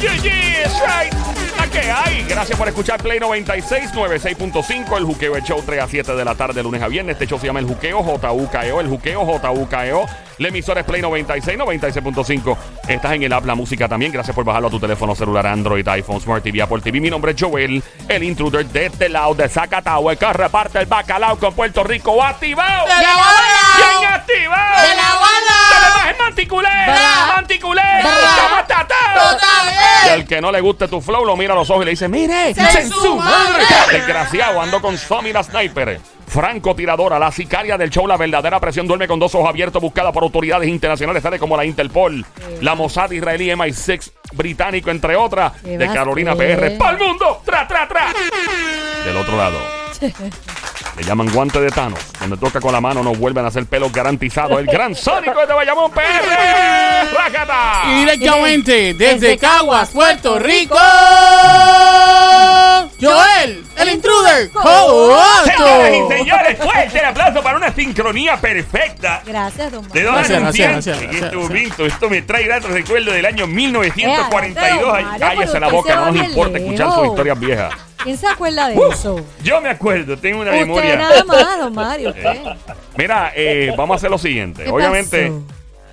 yeah, yeah, that's right. ¿La que hay? Gracias por escuchar Play 96, 96.5, el juqueo el show 3 a 7 de la tarde, lunes a viernes. Este show se llama El Juqueo, JUKEO, el Juqueo, JUKEO. La emisora es Play 96, 96.5. Estás en el app La Música también. Gracias por bajarlo a tu teléfono celular, Android, iPhone, Smart TV, Apple TV. Mi nombre es Joel, el intruder de este lado de Zacatau, el que reparte el bacalao con Puerto Rico. ¡Activado! ¡De la ¡Bien bola! activado! ¡De la bola! ¡Dale más, manticulé! Bra. ¡Manticulé! Bra. ¿Cómo está todo? El que no le guste tu flow lo mira a los ojos y le dice, mire, ¡Se en su madre. Desgraciado, ando con Somi la sniper. Franco tiradora, la sicaria del show, la verdadera presión duerme con dos ojos abiertos, buscada por autoridades internacionales, tales como la Interpol, la Mossad israelí, MI6 británico, entre otras, ¿Qué de Carolina? PR. ¡Para el mundo! ¡Tra, tra, tra! Del otro lado. Le llaman guante de Thanos. Donde toca con la mano no vuelven a hacer pelos garantizados. El gran Sónico de Bayamón PR. ¡Rácata! Y directamente desde Caguas, Puerto Rico, Joel, el intruder, Señoras y señores, fuerte el aplauso para una sincronía perfecta. Gracias, don ¿De Mario. dónde Gracias, anuncian? gracias, Que gracias, esto, gracias. Vinto, esto me trae gratos recuerdos del año 1942. Ay, Eh, Mario, Cállese la boca, no nos importa escuchar sus historias viejas. ¿Quién se acuerda de Uh, eso? yo me acuerdo, tengo una Usted memoria. nada más, don Mario, usted. Mira, eh, vamos a hacer lo siguiente. ¿Qué Obviamente, pasó?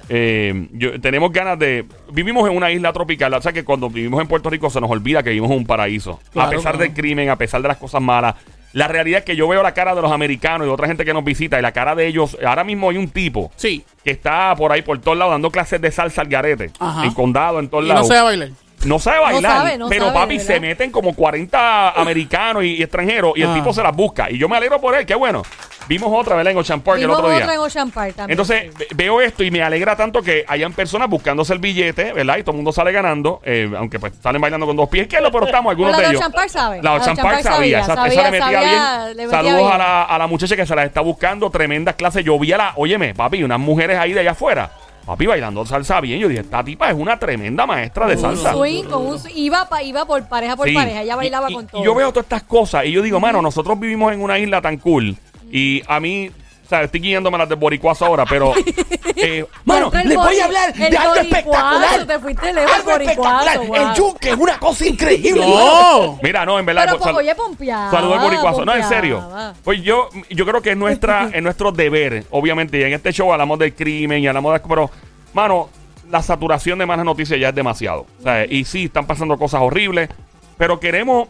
Eh, yo- tenemos ganas de. Vivimos en una isla tropical. O sea que cuando vivimos en Puerto Rico se nos olvida que vivimos en un paraíso. a pesar claro. del crimen, a pesar de las cosas malas. La realidad es que yo veo la cara de los americanos y de otra gente que nos visita y la cara de ellos. Ahora mismo hay un tipo Sí, que está por ahí por todos lados dando clases de salsa al garete. Ajá. En condado, en todos y no lados. se va a bailar. No sabe bailar, sabe, no pero sabe, papi ¿verdad? se meten como 40 americanos y, y extranjeros y el Ah. tipo se las busca. Y yo me alegro por él, qué bueno. Vimos otra, ¿verdad? En Ocean Park el otro día. otra en Ocean Park también. Entonces ve- veo esto y me alegra tanto que hayan personas buscándose el billete, ¿verdad? Y todo el mundo sale ganando, eh, aunque pues salen bailando con dos pies. ¿Qué es lo pero estamos algunos la de ellos? Ocean Park sabe. La Ocean Park sabía, esa, esa sabía, le metía sabía, bien. le metía Saludos bien. A, la, a la muchacha que se la está buscando, tremendas clases. Yo vi a la, óyeme, papi, unas mujeres ahí de allá afuera, papi, bailando salsa bien. Yo dije, esta tipa es una tremenda maestra de Un salsa. swing, con un swing. Iba, pa- iba por pareja por Sí. pareja. Ella bailaba Y- y- con y todo. yo veo todas estas cosas y yo digo, mano, nosotros vivimos en una isla tan cool y a mí, sea, estoy guiándome las de boricuazo ahora, pero, eh, mano, Entra el les voy bori- a hablar el de algo boricuazo, espectacular. Te fuiste lejos, Algo boricuazo, espectacular. wow. El yunque es una cosa increíble. No. Mira, no, en verdad. Pero, pues, sal- oye, pompeaba, Saludos al boricuazo. No, en serio. pompeaba. Pues yo, yo creo que es nuestra, es nuestro deber, obviamente. Y en este show hablamos del crimen y hablamos de. Pero, mano, la saturación de malas noticias ya es demasiado. O sea, y sí, están pasando cosas horribles. Pero queremos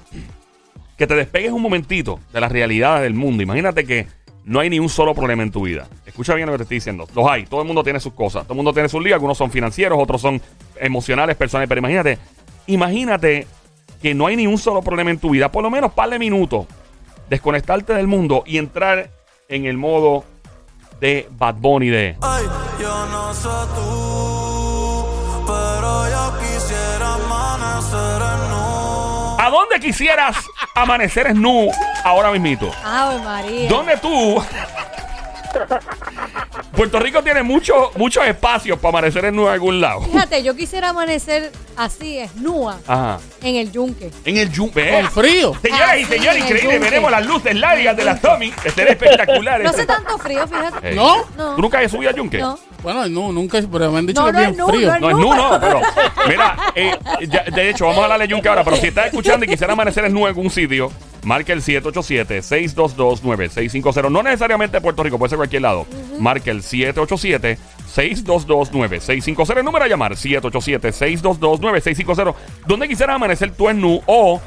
que te despegues un momentito de las realidades del mundo. Imagínate que no hay ni un solo problema en tu vida. Escucha bien lo que te estoy diciendo. Los hay. Todo el mundo tiene sus cosas. Todo el mundo tiene sus líos. Algunos son financieros, otros son emocionales, personales. Pero imagínate, imagínate que no hay ni un solo problema en tu vida. Por lo menos par de minutos. Desconectarte del mundo y entrar en el modo de Bad Bunny de... Ay, yo no sé tú, ¿A dónde quisieras amanecer nu ahora mismito? Ave María. ¿Dónde tú? Puerto Rico tiene mucho- muchos espacios para amanecer en nu en algún lado. Fíjate, yo quisiera amanecer así, esnúa, Ajá. en el yunque. En el yunque. Con frío. Señoras y señores, en el increíble. yunque. Veremos las luces largas de las Tommy. Que será espectacular. No hace tanto frío, fíjate. ¿No? No. ¿Tú nunca has subido a yunque? No. Bueno, no, nunca, pero me han dicho No, que no es bien nu, frío. no es Nu, no, pero mira, eh, ya- de hecho, vamos a hablarle a Yunque ahora, pero si estás escuchando y quisiera amanecer en nu en algún sitio, marca el 787-622-9650. No necesariamente Puerto Rico, puede ser cualquier lado. Marca el 787-622-9650. El número a llamar, 787-622-9650. ¿Dónde quisieras amanecer tú en nu o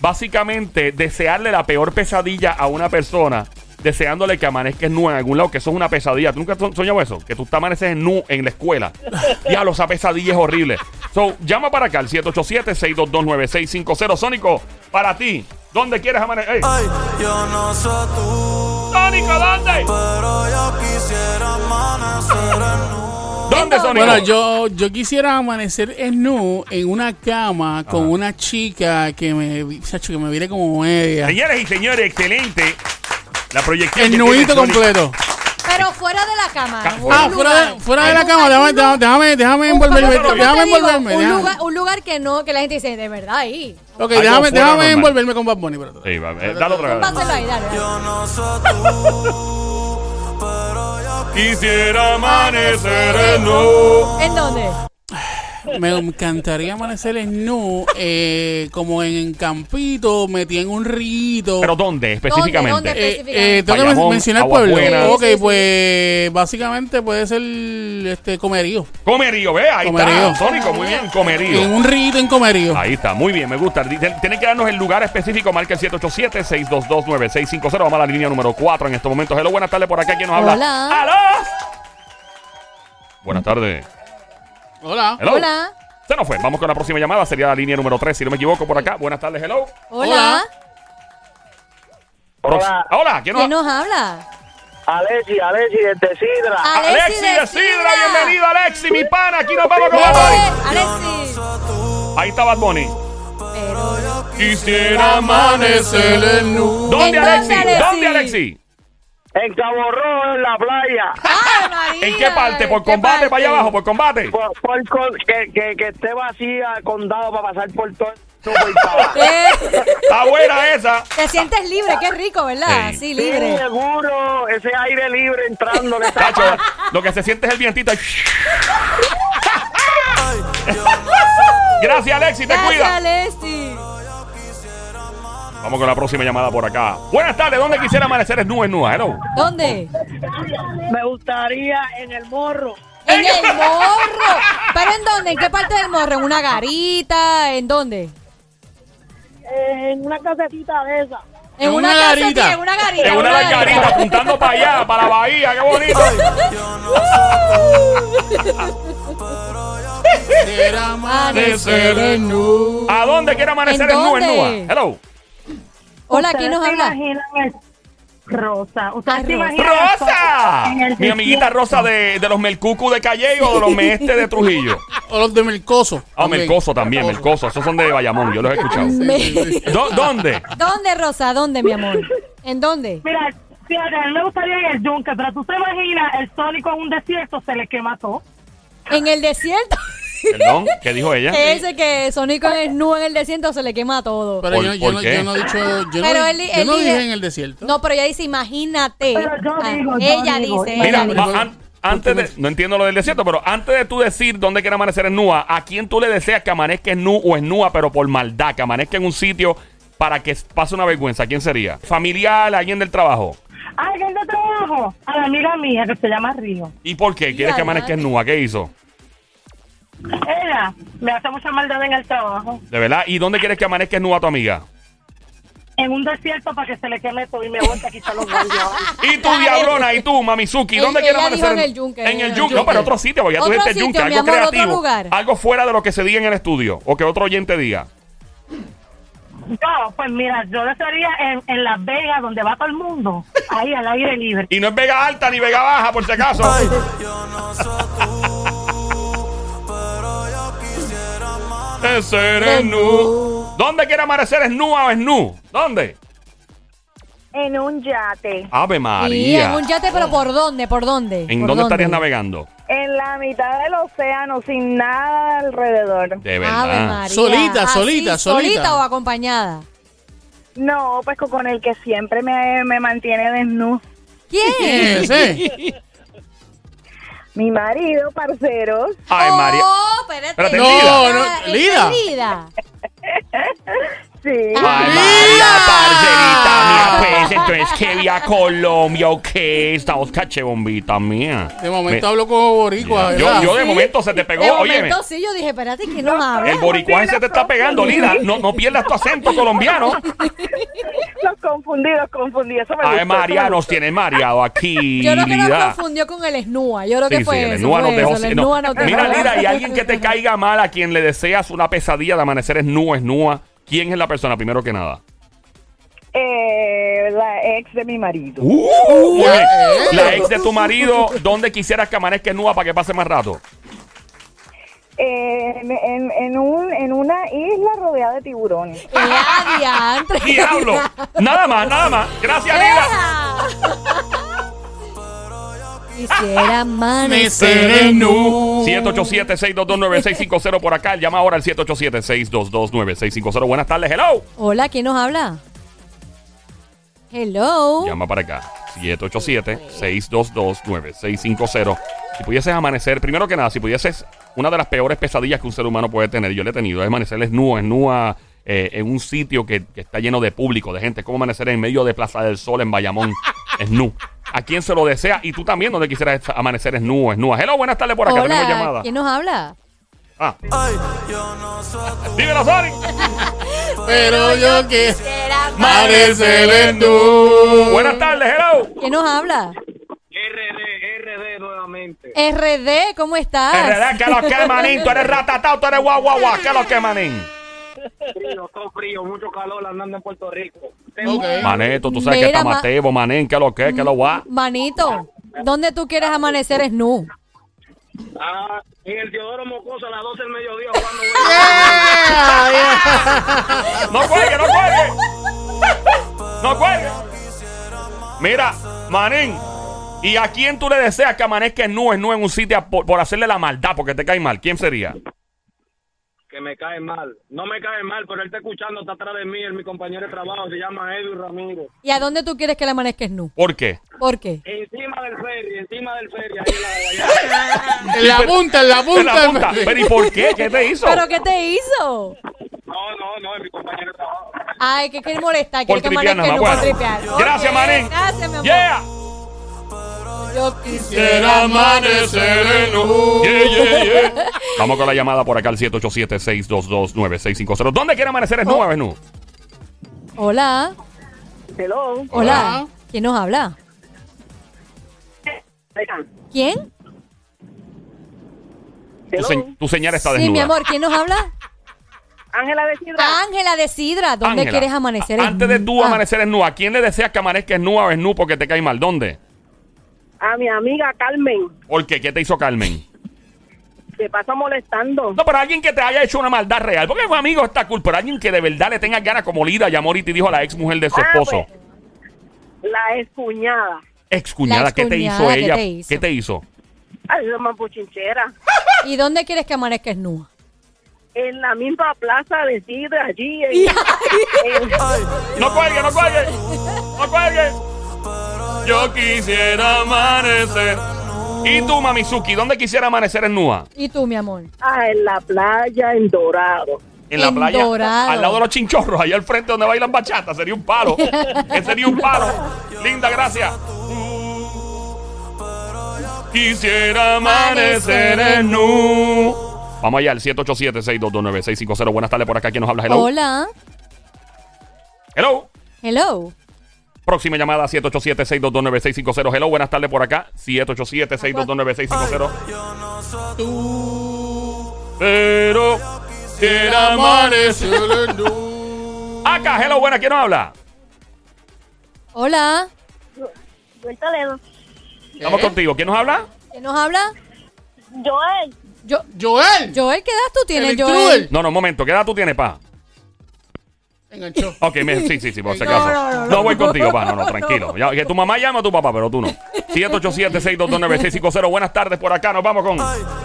básicamente desearle la peor pesadilla a una persona, deseándole que amanezca nu en algún lado, que eso es una pesadilla. ¿Tú nunca has soñado eso? Que tú te amaneces en nu en la escuela. Diablo, esa pesadilla es horrible. So, llama para acá al 787-622-9650. Sónico, para ti, ¿dónde quieres amanecer? ¡Ey! Ay, yo no sé tú, ¡Sónico, ¿dónde? pero yo quisiera amanecer en nu. ¿Dónde, Sónico? Bueno, yo, yo quisiera amanecer en nu en una cama con Ajá. una chica que me, que me viene como media. Señoras y señores, excelente. La proyección. El nudito completo. Pero fuera de la cama. Ca- un fuera. Ah, fuera de, fuera de la Un cama, lugar, déjame, un déjame, déjame, déjame un- envolverme, ¿cómo te déjame digo? envolverme. Un déjame. lugar, un lugar que no, que la gente dice, de verdad ahí. Ok, Algo déjame, fuera déjame normal. envolverme con Bad Bunny. espérate. Sí, va, eh, dale otra vez. Ahí, dale. Yo no sé tú, pero yo Quisiera amanecer en nu. ¿En dónde? Me encantaría amanecer en nu, eh, como en Campito, metí en un rito. ¿Pero dónde específicamente? ¿Dónde? Eh, específicamente? eh, tengo que Bayamón, mencionar Aguas pueblo. Ok, Sí, sí, sí. pues básicamente puede ser este comerío. Comerío, ve, ahí Comerío. está. Sónico, muy bien, En comerío. un rito en comerío. Ahí está, muy bien, me gusta. Tienen que darnos el lugar específico, marca el 787-622-9650. Vamos a la línea número 4 en estos momentos. Hello, buenas tardes por acá. ¿Quién nos habla? Hola. ¡Aló! Buenas tardes. Hola. Hello. Hola. Se nos fue. Vamos con la próxima llamada. Sería la línea número 3, si no me equivoco, por acá. Buenas tardes, hello. Hola. Hola. Hola, ¿quién nos ¿Quién nos habla? Alexi, Alexi, desde Sidra. Alexi Alexi de de Sidra, Sidra. bienvenido Alexi, mi pana. Aquí nos vamos con Bad. Bunny. Alexis. Ahí está Bad Bunny. Pero yo Quisiera amanecer en nu. ¿Dónde, ¿En Alexi? dónde, Alexi? ¿Dónde, Alexi? En Cabo Rojo, en la playa. ¿En qué parte? ¿Por ¿Qué combate parte? para allá abajo? ¿Por combate? Por, por con- que, que, que esté vacía el condado para pasar por todo el Eh, Está buena esa. Te sientes libre, qué rico, ¿verdad? Sí. Sí, Sí, libre. seguro, ese aire libre entrando. Que está Tacho, lo que se siente es el vientito. Gracias, Alexi, te Gracias, cuida. Vamos con la próxima llamada por acá. Buenas tardes, ¿dónde quisiera amanecer es nu en nua? Hello. ¿Dónde? Me gustaría en el morro. En el morro. ¿Pero en dónde? ¿En qué parte del morro? ¿En una garita? ¿En dónde? En una casetita de esa. En una, una casa, garita. sí, en una garita. En una garita apuntando para allá, para la bahía, qué bonito. ¿A dónde quiere amanecer ¿En en nu en nua? dónde? Hello. Hola, ¿quién nos habla? Rosa. ¿Ustedes se Rosa. imaginan ¡Rosa! el Mi amiguita? Rosa de, de los Melcucu de Calle o de los Meeste de Trujillo. O los de Melcoso. Ah, Melcoso también, Melcoso. Esos son de Bayamón, yo los he escuchado. Me- ¿Dó- ¿Dónde? ¿Dónde, Rosa? ¿Dónde, mi amor? ¿En dónde? Mira, fíjate, a mí me gustaría en el yunque, pero tú te imaginas el sónico en un desierto se le quema todo. En el desierto. Perdón, ¿qué dijo ella? Que ese que Sónico es nu en el desierto se le quema todo. Pero ¿Por- yo, yo por no, qué? yo no he dicho. Yo Pero no, él- yo él no dije dije- en el desierto. No, pero ella dice, imagínate. Pero yo Ah, digo, yo ella digo, dice, Mira, ella Mira, dice. va- an- antes de, no entiendo lo del desierto, pero antes de tú decir dónde quiere amanecer en Nua, ¿a quién tú le deseas que amanezca en Nu o en Nua, pero por maldad, que amanezca en un sitio para que pase una vergüenza? ¿Quién sería? ¿Familiar, alguien del trabajo? Alguien de trabajo, a la amiga mía que se llama Río. ¿Y por qué? ¿Quieres que amanezca en Nua? ¿Qué hizo? Ella me hace mucha maldad en el trabajo. ¿De verdad? ¿Y dónde quieres que amanezca en Nua tu amiga? En un desierto para que se le queme todo y me vuelta a quitar los guardias. Y tú, diablona, y tú, Mamizuki, ¿dónde quieres amanecer? en el yunque, En el el yunque. No, pero otro sitio, porque ya tú dijiste sitio, yunque, algo amor, otro creativo. lugar. Algo fuera de lo que se diga en el estudio. O que otro oyente diga. No, pues mira, yo desearía en, en Las Vegas, donde va todo el mundo, ahí al aire libre. Y no es Vega Alta ni Vega Baja, por si acaso. Yo no sé amanecer. En nu. ¿Dónde quiere amanecer es Nua o es Nu? ¿Dónde? En un yate. Ave Y María. en un yate, pero ¿por dónde? ¿Por dónde? ¿En ¿Por dónde estarías navegando? En la mitad del océano, sin nada alrededor. De Ave verdad. María. Solita, Así, solita, solita. ¿Solita o acompañada? No, pues con el que siempre me, me mantiene desnudo. ¿Quién? Ese. Mi marido, parceros. Ay, María. Oh, espérate. Espérate, No, no, ¿Este Lida. Lida? Sí. Ay. María, parcerita mía, pues entonces que vía Colombia, ok, estamos caché bombita mía. De momento Me- hablo como boricua. yo, ¿verdad? yo de Sí. momento se te pegó, De oye, momento sí, yo dije, espérate, ¿quién nos habla? el boricuaje se te está pegando, Lida, no, no pierdas tu acento colombiano. Los confundí, los confundí. Eso me Ay, gustó, María, eso me nos gustó. tiene mareado aquí, Yo creo que nos Lida. confundió con el Snúa. Yo creo que Sí, fue sí, el eso. Fue dejó eso, el sin- no. Snúa nos dejó. Mira, Lida, y alguien que te caiga mal a quien le deseas una pesadilla de amanecer es Nua, es Nua. ¿Quién es la persona primero que nada? Eh, la ex de mi marido. Uh, bien. eh. La ex de tu marido, ¿dónde quisieras que amanezca Nua para que pase más rato? Eh, en, en, en un, en una isla rodeada de tiburones. ¡Diablo! Nada más, nada más. Gracias, Lida. Quisiera amanecer. Amanecer en nu. 787-622-9650 por acá. Llama ahora al 787-622-9650. Buenas tardes, hello. Hola, ¿quién nos habla? Hello. Llama para acá. 787-622-9650. Si pudieses amanecer, primero que nada, si pudieses, una de las peores pesadillas que un ser humano puede tener, yo le he tenido, es amanecer desnudo, desnuda, eh, en un sitio que, que está lleno de público, de gente. Es como amanecer en medio de Plaza del Sol en Bayamón, nu. ¿A quién se lo desea? Y tú también, donde quisieras amanecer es nu, Hello, buenas tardes por acá. Tenemos Hola. llamada. ¿Quién nos habla? Ah, Ay, yo no soy tu dímelo, Sonic. Pero yo que Amanecer en nu. Buenas tardes, hello. ¿Quién nos habla? RD, RD nuevamente. RD, ¿cómo estás? RD, ¿qué lo que, manín? Tú eres ratatao, tú eres guau, guau, guau. ¿Qué lo que, manín? Frío, todo frío, mucho calor andando en Puerto Rico. Ok. Maneto, tú sabes que está ma- Mateo, manén, ¿qué lo que, qué lo guau? Manito, ¿dónde tú quieres amanecer es nu? Ah, en el Teodoro Mocoso a las 12 del mediodía jugando. No cuelgue, no cuelgue. No cuelgue. Mira, manín. ¿Y a quién tú le deseas que amanezca en nu, en nu en un sitio por, por hacerle la maldad porque te cae mal? ¿Quién sería? Que me cae mal. No me cae mal, pero él está escuchando, está atrás de mí, es mi compañero de trabajo, se llama Edwin Ramírez. ¿Y a dónde tú quieres que le amanezca es nu? ¿Por qué? ¿Por qué? Encima del ferry, encima del ferry, ahí en la En la punta, en la En punta. la punta. Pero ¿y por qué? ¿Qué te hizo? ¿Pero qué te hizo? No, no, no, es mi compañero de trabajo. Ay, que quiere molestar, quiere que más. nu por tripear. Gracias, Ok, manín. Gracias, mi amor. Yeah. Yo quisiera. Amanecer en nu. Yeah, yeah, yeah. Vamos con la llamada por acá al 787-622-9650. ¿Dónde quiere amanecer es nu, Oh. es nu? Hola. Hello. Hola. ¿Quién nos habla? ¿Quién? Tu, se- tu señal está desnuda. Sí, mi amor, ¿quién nos habla? Ángela de Sidra. Ángela de Sidra. ¿Dónde quieres amanecer? Antes de tú Ah, amanecer en ¿a quién le deseas que amanezca en o en nu porque te cae mal? ¿Dónde? A mi amiga Carmen. ¿Por qué? ¿Qué te hizo Carmen? Se pasa molestando. No, pero alguien que te haya hecho una maldad real. Porque un amigo está cool, pero alguien que de verdad le tenga ganas como Lida llamó y te dijo a la ex mujer de su Ah, esposo. pues, la. Ex cuñada, La ¿qué te hizo excuñada, ¿qué ella? te hizo? ¿Qué te hizo? Ay, esa mampuchinchera. ¿Y dónde quieres que amanezca es nu? En la misma plaza de Sidra, allí. En, en- No cuelgue, no cuelgue. No cuelgue. Yo quisiera amanecer. ¿Y tú, Mamizuki, dónde quisiera amanecer en Nua? ¿Y tú, mi amor? ah, en la playa, en Dorado. En la En playa, Dorado. al lado de los chinchorros, allá al frente donde bailan bachata. Sería un palo. Sería un palo. Linda, gracias. Quisiera amanecer en nu. Vamos allá al 787-622-9650. Buenas tardes por acá. ¿Quién nos habla? Hello. Hola. Hello. Hello. Próxima llamada 787-622-9650. Hello, buenas tardes por acá. 787-622-9650. Pero quisiera amanecer. Acá, hello, buena, ¿quién nos habla? Hola. Toledo. Estamos ¿Eh? contigo. ¿Quién nos habla? ¿Quién nos habla? Joel. Yo, Joel. Joel, ¿qué edad tú tienes, El Joel? intruder. No, no, un momento. ¿Qué edad tú tienes, pa? Enganchó. Ok, me- sí, sí, sí, por si No, acaso. no, No, no, no. voy contigo, pa. No, no, tranquilo. Ya, que tu mamá llama a tu papá, pero tú no. 787-622-9650. Buenas tardes por acá. Nos vamos con.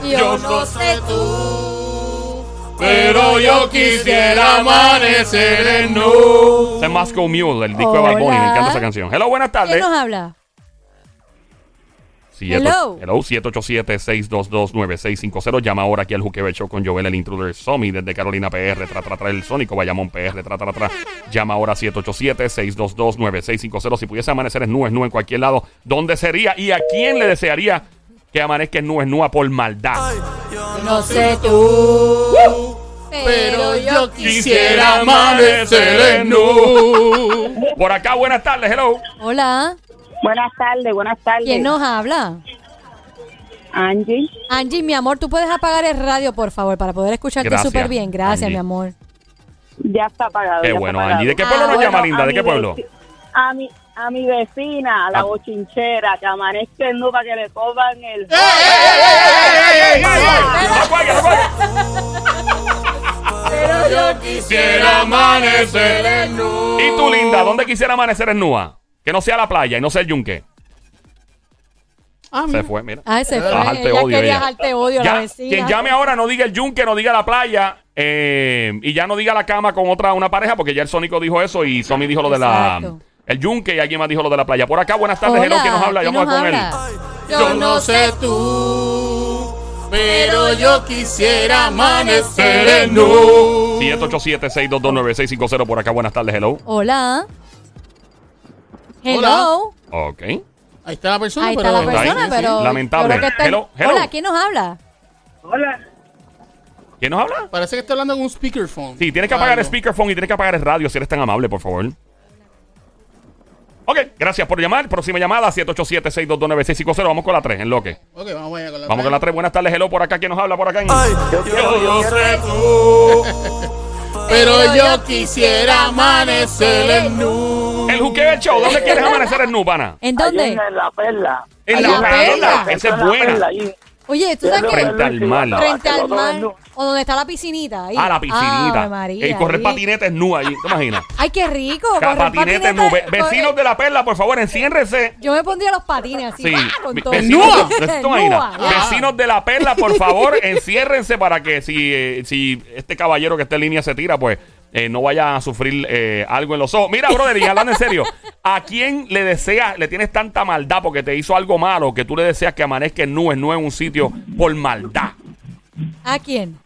Yo no sé tú. Pero yo quisiera amanecer en nu. Ese es Moscow Mule, el disco de Bad Bunny. Me encanta esa canción. Hello, buenas ¿Quién tardes. nos habla? Hello. Hello. Hello, 787-622-9650. Llama ahora aquí al Juqueo Show con Joel, el intruder Somi desde Carolina PR. Tra, tra, tra, el Sónico, Bayamón PR. Tra, tra, tra. Llama ahora 787-622-9650. Si pudiese amanecer en nu, es nu en cualquier lado, ¿dónde sería? ¿Y a quién le desearía que amanezca en nu, es nu por maldad? No sé tú. Pero yo Quisiera amanecer en nu. Por acá, buenas tardes. Hello. Hola. Buenas tardes, buenas tardes. ¿Quién nos habla? Angie. Angie, mi amor, ¿tú puedes apagar el radio, por favor, para poder escucharte Gracias, súper bien? Gracias, Angie. mi amor. Ya está apagado. Qué ya está bueno, apagado. Angie. ¿De qué Ah, pueblo nos bueno, llama, linda? ¿De qué pueblo? A mi, a mi vecina, a la Ah. bochinchera, que amanezca en para que le coban el... Pero yo Quisiera amanecer en. ¿Y tú, linda? ¿Dónde quisiera amanecer en Nua? Que no sea la playa y no sea el yunque. Ah, Se fue, mira. Ay, se fue. Ella odio, quería ella. dejarte odio a Ya, la vecina. quien llame ahora no diga el yunque, no diga la playa eh, y ya no diga la cama con otra una pareja porque ya el Sónico dijo eso y Somi dijo lo de la. El yunque y alguien más dijo lo de la playa. Por acá, buenas tardes. Hola, Hello, ¿quién nos habla? ¿quién Vamos nos con él. habla? Yo no sé tú, pero yo quisiera amanecer en nu. 787-622-9650. Por acá, buenas tardes. Hello. Hola. Hello. Hola. Ok. Ahí está la persona, Ahí pero... está la Está ahí, persona, pero. Lamentable. yo creo que está- Hello, hello. Hola, ¿quién nos habla? Hola. ¿Quién nos habla? Parece que está hablando en un speakerphone. Sí, tienes que apagar el Algo. speakerphone y tienes que apagar el radio si eres tan amable, por favor. Ok, gracias por llamar. Próxima llamada, 787-622-9650. Vamos con la 3, en lo que. Ok, vamos allá con la Vamos con la 3. Buenas tardes, hello, por acá. ¿Quién nos habla por acá? en- Ay, yo no sé tú, Pero yo quisiera amanecer en nu. El juqueo del show. ¿Dónde quieres amanecer en Nupana? ¿En dónde? en la perla. En la, la perla. Esa es buena. Oye, ¿tú sabes qué? Frente al mar. Frente al mar. O donde está la piscinita. Ahí. Ah, la piscinita. María, y correr ahí. patinetes nu ahí. ¿Te imaginas? Ay, qué rico. Correr patinetes patinete, nu. Ve- correr- Vecinos de la perla, por favor, enciérrense. Yo me pondría los patines así. Sí, con todo. vecinos, Nua. ¿te Nua, imaginas? Vecinos de la perla, por favor, enciérrense para que si, eh, si este caballero que está en línea se tira, pues eh, no vaya a sufrir eh, algo en los ojos. Mira, brother, y hablando en serio, ¿a quién le deseas, le tienes tanta maldad porque te hizo algo malo que tú le deseas que amanezca en nubes, no en un sitio por maldad? ¿A quién?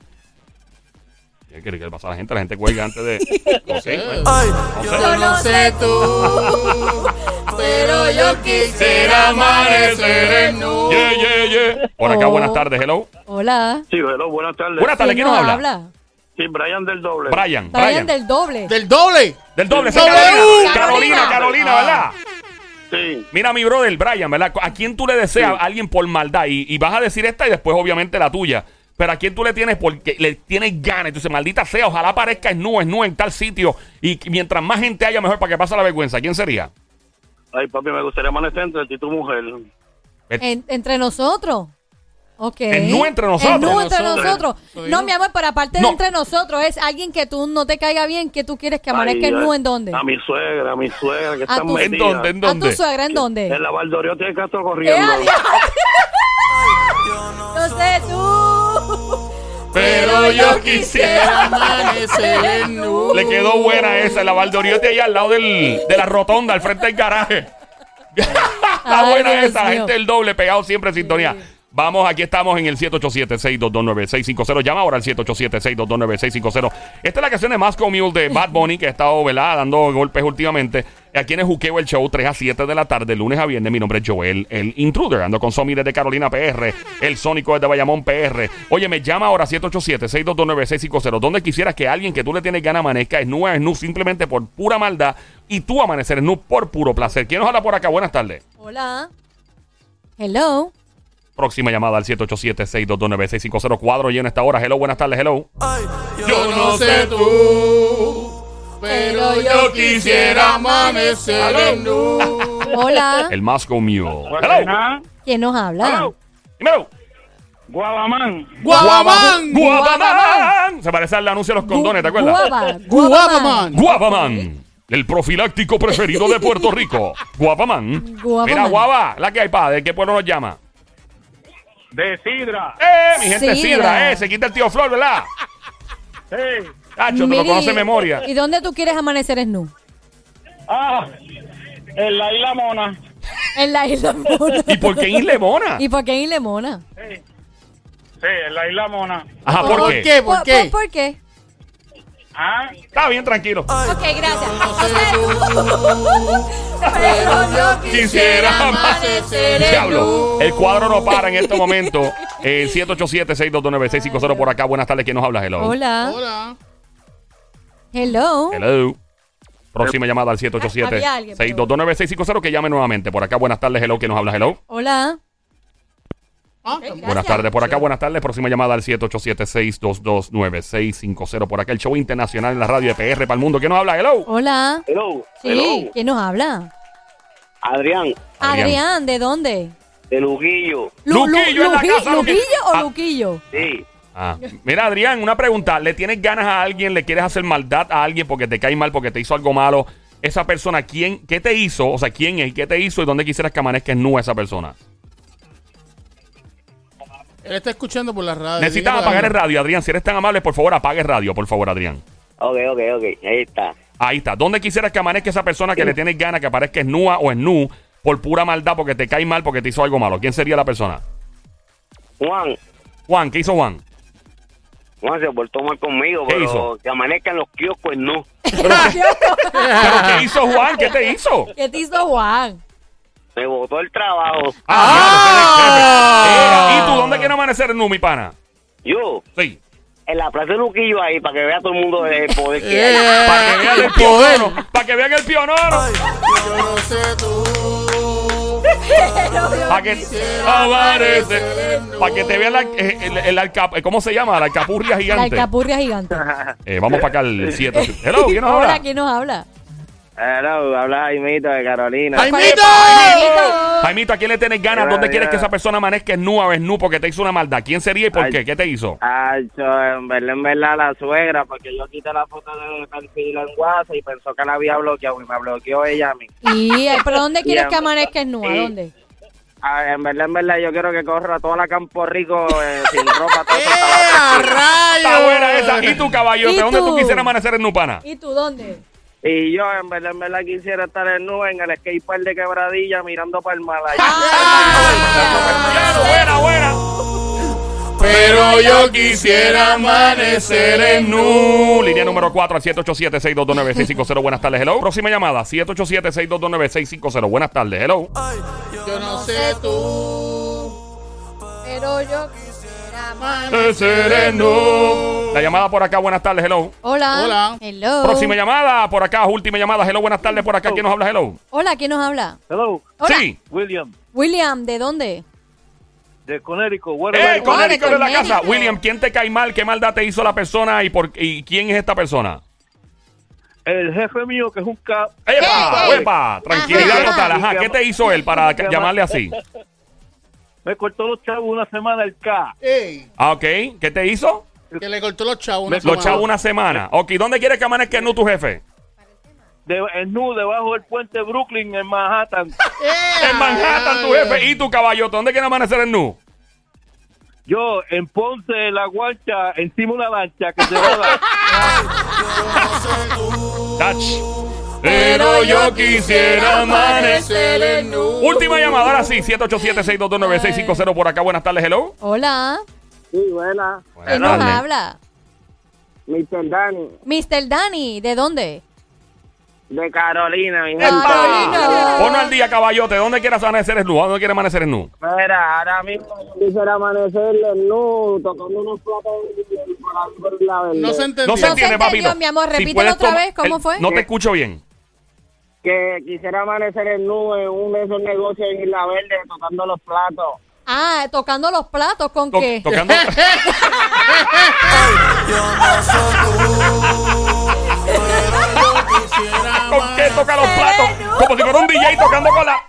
¿Qué quiere que le pasa a la gente? La gente cuelga antes de. Ok, bueno. ay, Yo no sé tú, pero yo quisiera amanecer en nu. Yeah, yeah, yeah. Por acá, Oh. buenas tardes, hello. Hola. Sí, hello, buenas tardes. Buenas tardes, ¿quién nos habla? Sí, Brian del doble. Brian, Brian Brian. del doble. Del doble. Del doble, Carolina. Carolina, ¿verdad? Sí. Mira, mi brother, Brian, ¿verdad? ¿A quién tú le deseas a alguien por maldad? Y, y vas a decir esta y después, obviamente, la tuya. Pero a quién tú le tienes porque le tienes ganas. Entonces, maldita sea, ojalá aparezca en nu, en nu, en tal sitio. Y mientras más gente haya, mejor para que pase la vergüenza. ¿Quién sería? Ay, papi, me gustaría amanecer entre ti y tu mujer. En- entre nosotros. Ok. En nu entre nosotros. En nu entre Nosotros. No, mi amor, pero aparte No. de entre nosotros, es alguien que tú no te caiga bien, que tú quieres que amanezca Ay, en nu en dónde. A mi suegra, a mi suegra, que está tu- ¿En dónde? ¿En ¿A dónde? tu suegra en dónde? En la Valdoriotti de Castro ¡Eh, corriendo. No sé tú. Pero yo quisiera amanecer en nu. Le quedó buena esa, la Valdoriotti ahí al lado del, de la rotonda, al frente del garaje. Está Ay, buena Dios esa, mío. gente del doble pegado siempre en sintonía. Vamos, aquí estamos en el 787-622-9650. Llama ahora al 787-622-9650. Esta es la canción de Moscow Mule de Bad Bunny, que ha estado ¿verdad? dando golpes últimamente. Aquí en el Juqueo el Show, 3 a 7 de la tarde, lunes a viernes. Mi nombre es Joel, el Intruder. Ando con Somi desde Carolina PR, el Sónico desde Bayamón PR. Oye, me llama ahora 787-622-9650. Donde quisieras que alguien que tú le tienes ganas amanezca es nu, es nu simplemente por pura maldad y tú amanecer es nu por puro placer. ¿Quién nos habla por acá? Buenas tardes. Hola. Hello. Próxima llamada al 787-622-9650. Cuadro lleno esta hora. Hello, buenas tardes, hello. ay, Yo no sé tú, pero yo quisiera amanecer en nu. Hola. El Moscow Mule. Hello. ¿Quién nos habla? Hello. Dímelo. Guabamán. Guabamán. Guapaman. Se parece al anuncio de los condones, ¿te acuerdas? Guapa. Guapaman. Guapaman. El profiláctico preferido de Puerto Rico. Guapaman. Guapaman. Mira, guapa, la que hay, pa. ¿De qué pueblo nos llama? De Sidra. ¡Eh! Mi gente Sidra. sidra, ¡eh! Se quita el tío Flor, ¿verdad? Sí. Tacho, te lo Miri, conoce de memoria. ¿Y dónde tú quieres amanecer en nu? Ah, en la Isla Mona. En la isla Mona. ¿Y por qué Isle Mona? ¿Y por qué en Isla Mona? Sí. Sí, en la Isla Mona. Ajá, ¿por, ¿Por qué? qué? ¿Por qué? ¿Por qué? Ah, Está bien, tranquilo. Ok, gracias. Pero yo Quisiera amanecer en Diablo, el cuadro no para en este momento. Eh, 787-622-9650 por acá. Buenas tardes, ¿quién nos habla? Hello. Hola. Hola. Hello. Hello. Próxima llamada al Había alguien, pero- 787-622-9650 que llame nuevamente. Por acá, buenas tardes, hello, ¿quién nos habla? Hello. Hola. Ah. Buenas tardes, por acá, buenas tardes. Próxima llamada al 787-622-9650 por acá. El show internacional en la radio de PR para el mundo. ¿Quién nos habla? Hello. Hola. hello. Sí. ¿Quién nos habla? Adrián, Adrián. ¿de dónde? de Luguillo. Lu- Lu- Luquillo en la casa, Luqui- ¿Luquillo o Ah. Luquillo? Sí. Ah, Mira, Adrián, una pregunta. ¿Le tienes ganas a alguien? ¿Le quieres hacer maldad a alguien porque te cae mal, porque te hizo algo malo? Esa persona, ¿quién, ¿qué te hizo? O sea, ¿quién es? ¿Qué te hizo? ¿Y dónde quisieras que amanezca en nu esa persona? Él está escuchando por la radio. Necesitas Dígale apagar el radio, Adrián. Si eres tan amable, por favor, apague el radio, por favor, Adrián. Ok, ok, ok. Ahí está. Ahí está. ¿Dónde quisieras que amanezca esa persona que le tienes ganas que aparezca nua o nu por pura maldad porque te cae mal porque te hizo algo malo? ¿Quién sería la persona? Juan, Juan, ¿qué hizo Juan? Juan se portó mal conmigo, ¿Qué pero hizo? que amanezcan los kioscos no. ¿Pero qué hizo Juan? ¿Qué te hizo? ¿Qué te hizo Juan? Me botó el trabajo. Ah, el jefe. Eh, ¿Y tú dónde quieres amanecer nu, mi pana? Yo, Sí. en la plaza de Luquillo ahí, para que vea todo el mundo el poder que hay. Eh, Para que vean el el poder. pionoro. Para que vean el pionoro. Yo no sé tú. Para que amanece. Para que te vean la- eh, el, el alca- eh, ¿Cómo se llama? La alcapurria La gigante. alcapurria gigante. Eh, vamos para acá al 7. Hello, ¿quién nos Hola, habla? ¿quién nos habla? Hello, habla Jaimito de Carolina. ¡Jaimito! Jaimito, ¿a quién le tienes ganas? ¿Dónde quieres que esa persona amanezca en nu a ver nu porque te hizo una maldad? ¿Quién sería y por Ay. qué? ¿Qué te hizo? Acho, en verdad, en verdad, la suegra, porque yo quité la foto de perfil en WhatsApp y pensó que la había bloqueado y me bloqueó ella a mí. ¿Y eh, pero dónde quieres que amanezca en ¿A sí. dónde? Ah, en verdad, en verdad, yo quiero que corra toda la Campo Rico eh, sin ropa. Todo ¡Eh, vacío. Está buena rayos! esa. ¿Y tu caballote? ¿Y ¿Dónde tú tú? quisieras amanecer en nu, pana? ¿Y tú dónde? Y yo, en verdad, en verdad, quisiera estar en nube en el skatepark de Quebradilla mirando para el. Claro, buena, buena. Pero yo quisiera amanecer en nu. Línea número 4 al 787-622-9650. Buenas tardes, hello. Próxima llamada, 787-622-9650. Buenas tardes, hello. Yo no sé tú. Pero yo La llamada por acá, buenas tardes, hello. Hola. Hola. Hello. Próxima llamada por acá, última llamada, hello, buenas tardes por acá. ¿Quién nos habla, hello? Hola, ¿quién nos habla? Hello, Hola. Sí. William, William, ¿de dónde? de Connecticut. Eh, con Hola, Eric de la casa. William, ¿quién te cae mal? ¿Qué maldad te hizo la persona y, por, y quién es esta persona? El jefe mío, que es un cap. ¡Epa! ¡Epa! Tranquilidad Ajá. total. Ajá, ¿qué te hizo él para ¿Qué llamarle así? Me cortó los chavos una semana el K. Ey, Ah, ok. ¿Qué te hizo? que le cortó los chavos. una Los semana. chavos una semana. Ok, ¿dónde quieres que amanezca nu tu jefe? De, en nu, debajo del puente Brooklyn, en Manhattan. ¡Eh, En Manhattan, tu jefe. ¿Y tu caballote? ¿Dónde quieres amanecer en nu? Yo, en Ponce, en la guancha, encima una lancha que se va Touch. Pero yo quisiera amanecer en nu. Última llamada, ahora sí. 787-622-9650 por acá. Buenas tardes, hello. Hola. Sí, buena. ¿Quién nos habla? Mr. Danny, Mr. Danny, ¿de dónde? de Carolina, mi. Ponlo al día, caballote. ¿Dónde quieres amanecer en nu? ¿Dónde quieres amanecer en nu? Mira, ahora mismo yo quisiera amanecer en nu, tocando unos platos por la verde. No se entendió. No se No se entiende, entendió, papito. mi amor. Si Repítelo puedes otra vez, ¿cómo el- fue? No te escucho bien. Que quisiera amanecer en nu en uno de esos negocios en Isla Verde, tocando los platos. Ah, tocando los platos, ¿con To- qué? tocando. Yo no sé tú. Quisiera ¿Con qué toca los platos? Como si fuera un DJ tocando con la.